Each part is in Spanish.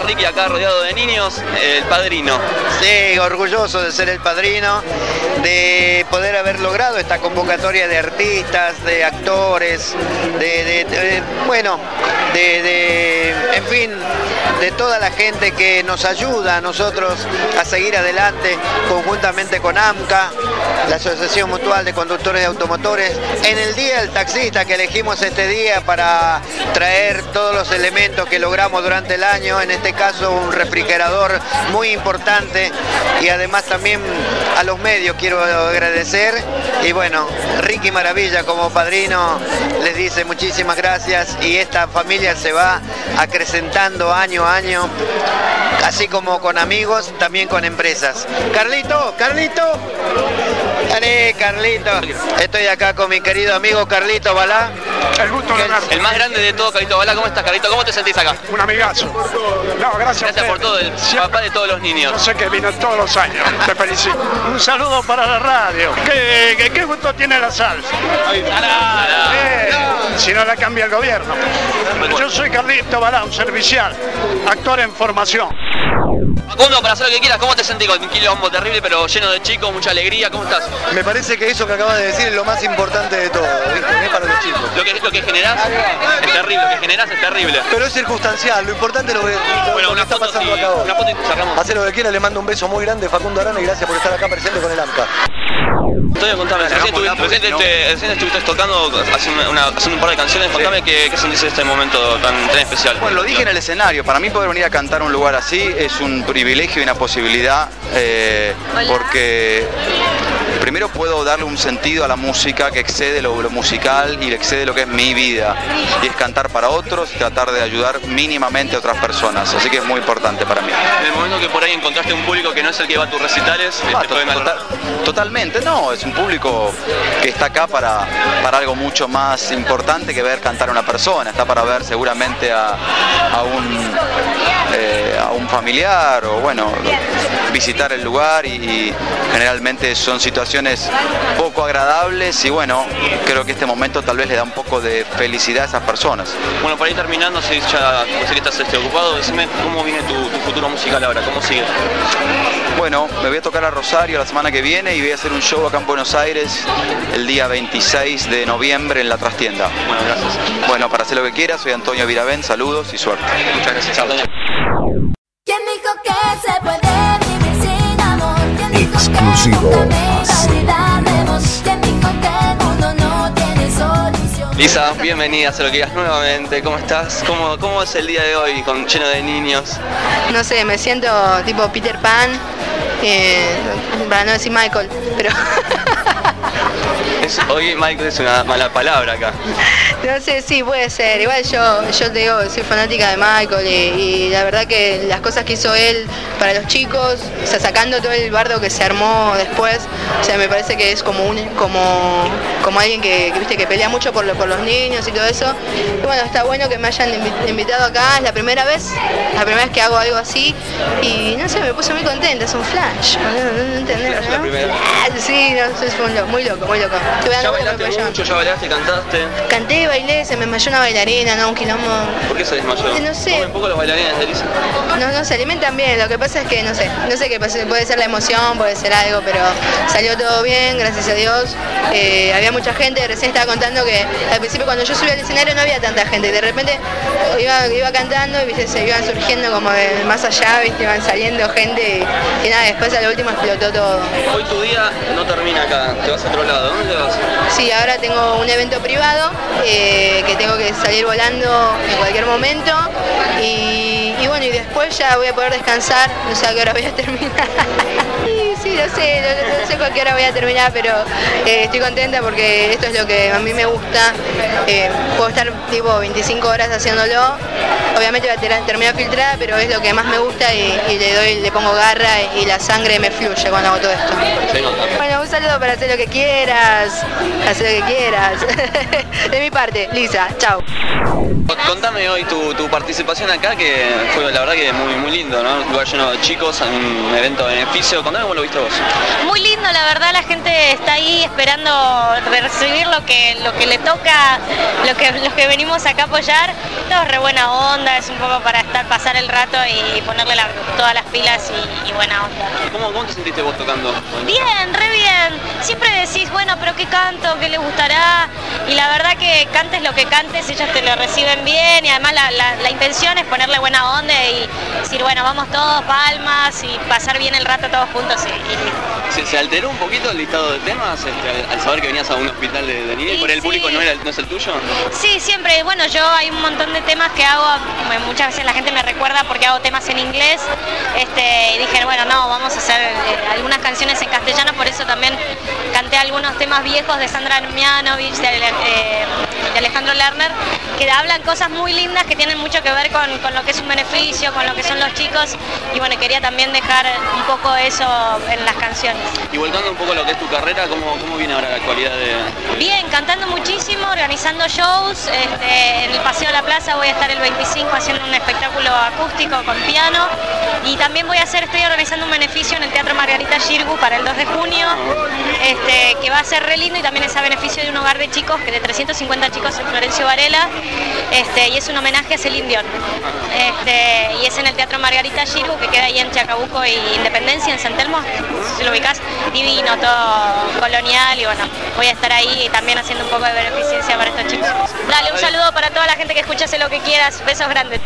lo que quieras. ¿Cómo estás, Ricky? Acá rodeado de niños, el padrino. Sí, orgulloso de ser el padrino, de poder haber logrado esta convocatoria de artistas, de actores, de, bueno, de- en fin, de toda la gente que nos ayuda a nosotros a seguir adelante conjuntamente con AMCA, la Asociación Mutual de Conductores de Automotores, en el Día del Taxista que elegimos este día para traer todos los elementos que logramos durante el año, en este caso un refrigerador muy importante y además también a los medios quiero agradecer. Y bueno, Ricky Maravilla como padrino les dice muchísimas gracias y esta familia se va acrecentando año a año, así como con amigos, también con empresas. Carlito, Carlito. Gané, Carlito. Estoy acá con mi querido amigo Carlito Balá. El gusto de El más grande de todo, Carito Bala. ¿Cómo estás, Carito? ¿Cómo te sentís acá? Un amigazo. No, gracias. Gracias por todo, el papá de todos los Yo niños. sé que vino todos los años. Te felicito. Un saludo para la radio. ¿Qué, qué, qué gusto tiene la salsa? Eh, si no la cambia el gobierno. Yo soy Carlito Balá, un servicial, actor en formación. Wow. Facundo, para hacer lo que quieras, ¿cómo te sentís con un quilombo terrible, pero lleno de chicos, mucha alegría? ¿Cómo estás? Me parece que eso que acabas de decir es lo más importante de todo, ¿viste? Es para los chicos. Lo que, lo que generás es terrible, lo que generás es terrible. Pero es circunstancial, lo importante es lo que, lo- Bueno, lo que está pasando sí, acá hoy. una foto y cerramos. Hace lo que quiera, le mando un beso muy grande Facundo Arana y gracias por estar acá presente con el AMCA. Antonio, contame, recién, estuviste, recién te- recién estuviste tocando, haciendo, una- haciendo un par de canciones, contame qué, qué sentís en este momento tan, tan especial. Bueno, lo dije en el escenario, para mí poder venir a cantar a un lugar así es un privilegio y una posibilidad eh, porque primero puedo darle un sentido a la música que excede lo, lo musical y excede lo que es mi vida y es cantar para otros y tratar de ayudar mínimamente a otras personas, así que es muy importante para mí. En el momento que por ahí encontraste un público que no es el que va a tus recitales, Ah, este, to- total- totalmente, no, es un público que está acá para, para algo mucho más importante que ver cantar a una persona, está para ver seguramente a, a un, eh, a un familiar o bueno, visitar el lugar y, y generalmente son situaciones poco agradables y bueno, creo que este momento tal vez le da un poco de felicidad a esas personas. Bueno, para ir terminando, si ya que estás este, ocupado, decime cómo viene tu, tu futuro musical ahora, cómo sigue. Bueno, me voy a tocar a Rosario la semana que viene y voy a hacer un show acá en Buenos Aires el día 26 de noviembre en la trastienda. Bueno, gracias. Bueno, para hacer lo que quieras, soy Antonio Viravén, saludos y suerte. Muchas gracias, Antonio. Solución? Lisa, bienvenida a Hacer lo que quieras nuevamente. ¿Cómo estás? ¿Cómo, ¿Cómo es el día de hoy con, lleno de niños? No sé, me siento tipo Peter Pan, eh, para no decir Michael, pero Es- hoy Michael es una mala palabra acá. no sé, sí, puede ser. Igual yo, yo te digo, soy fanática de Michael y, y la verdad que las cosas que hizo él para los chicos, o sea, sacando todo el bardo que se armó después, o sea, me parece que es como un, como, como alguien que, que, viste que pelea mucho por, lo- por los niños y todo eso. Y bueno, está bueno que me hayan invi- invitado acá, es la primera vez, la primera vez que hago algo así y no sé, me puse muy contenta, es un flash, no, no, no entendés, Flash la ¿no? primera vez. Sí, no, lo- muy loco, muy loco. Estuve ¿Ya bailaste allá. mucho? ¿Ya bailaste? ¿Cantaste? Canté, bailé, se me desmayó una bailarina, no, un quilombo. ¿Por qué se desmayó? No sé. Comen poco los bailarines de Lisa. No, no, se alimentan bien, lo que pasa es que no sé, no sé qué pasa, puede ser la emoción, puede ser algo, pero salió todo bien, gracias a Dios. Eh, había mucha gente, recién estaba contando que al principio cuando yo subí al escenario no había tanta gente, de repente iba, iba cantando y viste, se iban surgiendo como de más allá, viste, iban saliendo gente y, y nada, después a lo último explotó todo. Hoy tu día no termina acá, te vas a otro lado. ¿Dónde vas? Sí, ahora tengo un evento privado eh, que tengo que salir volando en cualquier momento y, y bueno, y después ya voy a poder descansar, no sé a qué hora voy a terminar. Sí, sí, no sé, no, no sé qué hora voy a terminar, pero eh, estoy contenta porque esto es lo que a mí me gusta. Eh, puedo estar tipo 25 horas haciéndolo, obviamente va a ter- terminar filtrada, pero es lo que más me gusta y, y le doy, le pongo garra y la sangre me fluye cuando hago todo esto. Saludo para hacer lo que quieras. Hacer lo que quieras. De mi parte, Lisa. Chao. Contame hoy tu, tu participación acá, que fue la verdad que muy, muy lindo, ¿no? Un lugar lleno de chicos, un evento de beneficio. Contame cómo lo viste vos. Muy lindo, la verdad la gente está ahí esperando recibir lo que, lo que le toca, lo que, los que venimos acá a apoyar. Todo re buena onda, es un poco para estar, pasar el rato y ponerle la- todas las pilas y, y buena onda. ¿Cómo, ¿Cómo te sentiste vos tocando? Bien, re bien. Siempre decís, bueno, pero qué canto, qué le gustará. Y la verdad que cantes lo que cantes, ellos te lo reciben bien y además la, la- la intención es ponerle buena onda y decir, bueno, vamos todos, palmas y pasar bien el rato todos juntos y, y. ¿Se, se alteró un poquito el listado de temas este, al, saber que venías a un hospital de, de? Sí, ¿Por el sí. público no, era, no es el tuyo? Sí, siempre. Bueno, yo hay un montón de temas que hago, muchas veces la gente me recuerda porque hago temas en inglés. Este, y dije, bueno, no, vamos a hacer eh, algunas canciones en castellano, por eso también canté algunos temas viejos de Sandra Mianovich, de, Ale- eh, de Alejandro Lerner, que hablan cosas muy lindas que tienen mucho que ver con, con lo que es un beneficio, con lo que son los chicos. Y bueno, quería también dejar un poco eso en las canciones. Y volcando un poco lo que es tu carrera, ¿cómo, cómo viene ahora la actualidad de...? Bien, cantando muchísimo, organizando shows. este, en el Paseo de la Plaza voy a estar el 25 haciendo un espectáculo acústico con piano. Y también voy a hacer, estoy organizando un beneficio en el Teatro Margarita Girgu para el 2 de junio, este, que va a ser re lindo y también es a beneficio de un hogar de chicos, que de 350 chicos en Florencio Varela, este, y es un homenaje a Celine Dion. Este, y es en el Teatro Margarita Girgu, que queda ahí en Chacabuco y Independencia, en San Telmo, si lo ubicás, divino, todo colonial y bueno, voy a estar ahí también haciendo un poco de beneficencia para estos chicos. Dale, un saludo para toda la gente que escucha lo que quieras, besos grandes.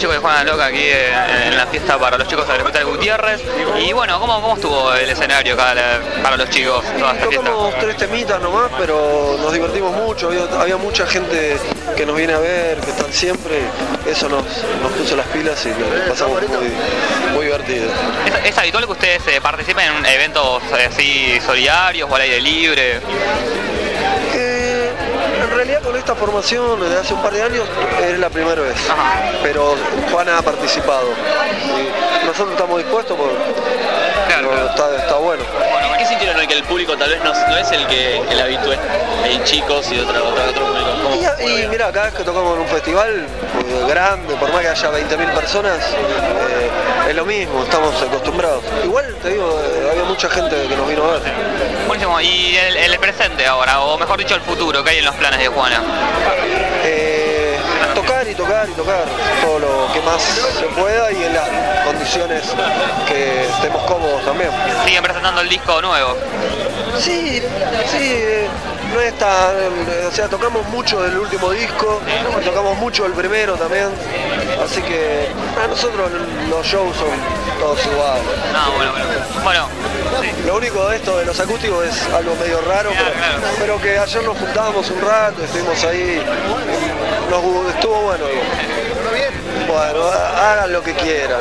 Chicos de Juana Loca aquí eh, en la fiesta para los chicos Hospital Gutiérrez. Y bueno, ¿cómo, cómo estuvo el escenario acá para los chicos toda esta? Tocamos tres temitas nomás, pero nos divertimos mucho. Había, había mucha gente que nos viene a ver, que están siempre. Eso nos, nos puso las pilas y pasamos muy, muy divertido. ¿Es, es habitual que ustedes eh, participen en eventos eh, así solidarios o al aire libre? Realidad con esta formación desde hace un par de años es la primera vez, pero Juana ha participado. Y nosotros estamos dispuestos, por, pero Está, está bueno. Bueno, ¿qué sintieron hoy que el público tal vez no, no es el que el habitué? Hay chicos y otro, otro, otro. Y, y mira, cada vez que tocamos en un festival pues, grande, por más que haya 20.000 personas, eh, es lo mismo, estamos acostumbrados. Igual, te digo, había mucha gente que nos vino a ver. Buenísimo, y el, el presente ahora, o mejor dicho el futuro, que hay en los planes de Juana? Eh, tocar y tocar y tocar todo lo que más se pueda y en las condiciones que estemos cómodos también. Siguen presentando el disco nuevo. Sí, sí, no es tan, o sea, tocamos mucho del último disco, tocamos mucho el primero también, así que a nosotros los shows son todos iguales. No, bueno, bueno. Bueno, Lo único de esto de los acústicos es algo medio raro, pero, pero que ayer nos juntábamos un rato, estuvimos ahí, nos, estuvo bueno. Bueno, ha- hagan lo que quieran,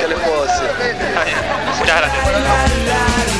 ¿qué les puedo decir? Muchas gracias.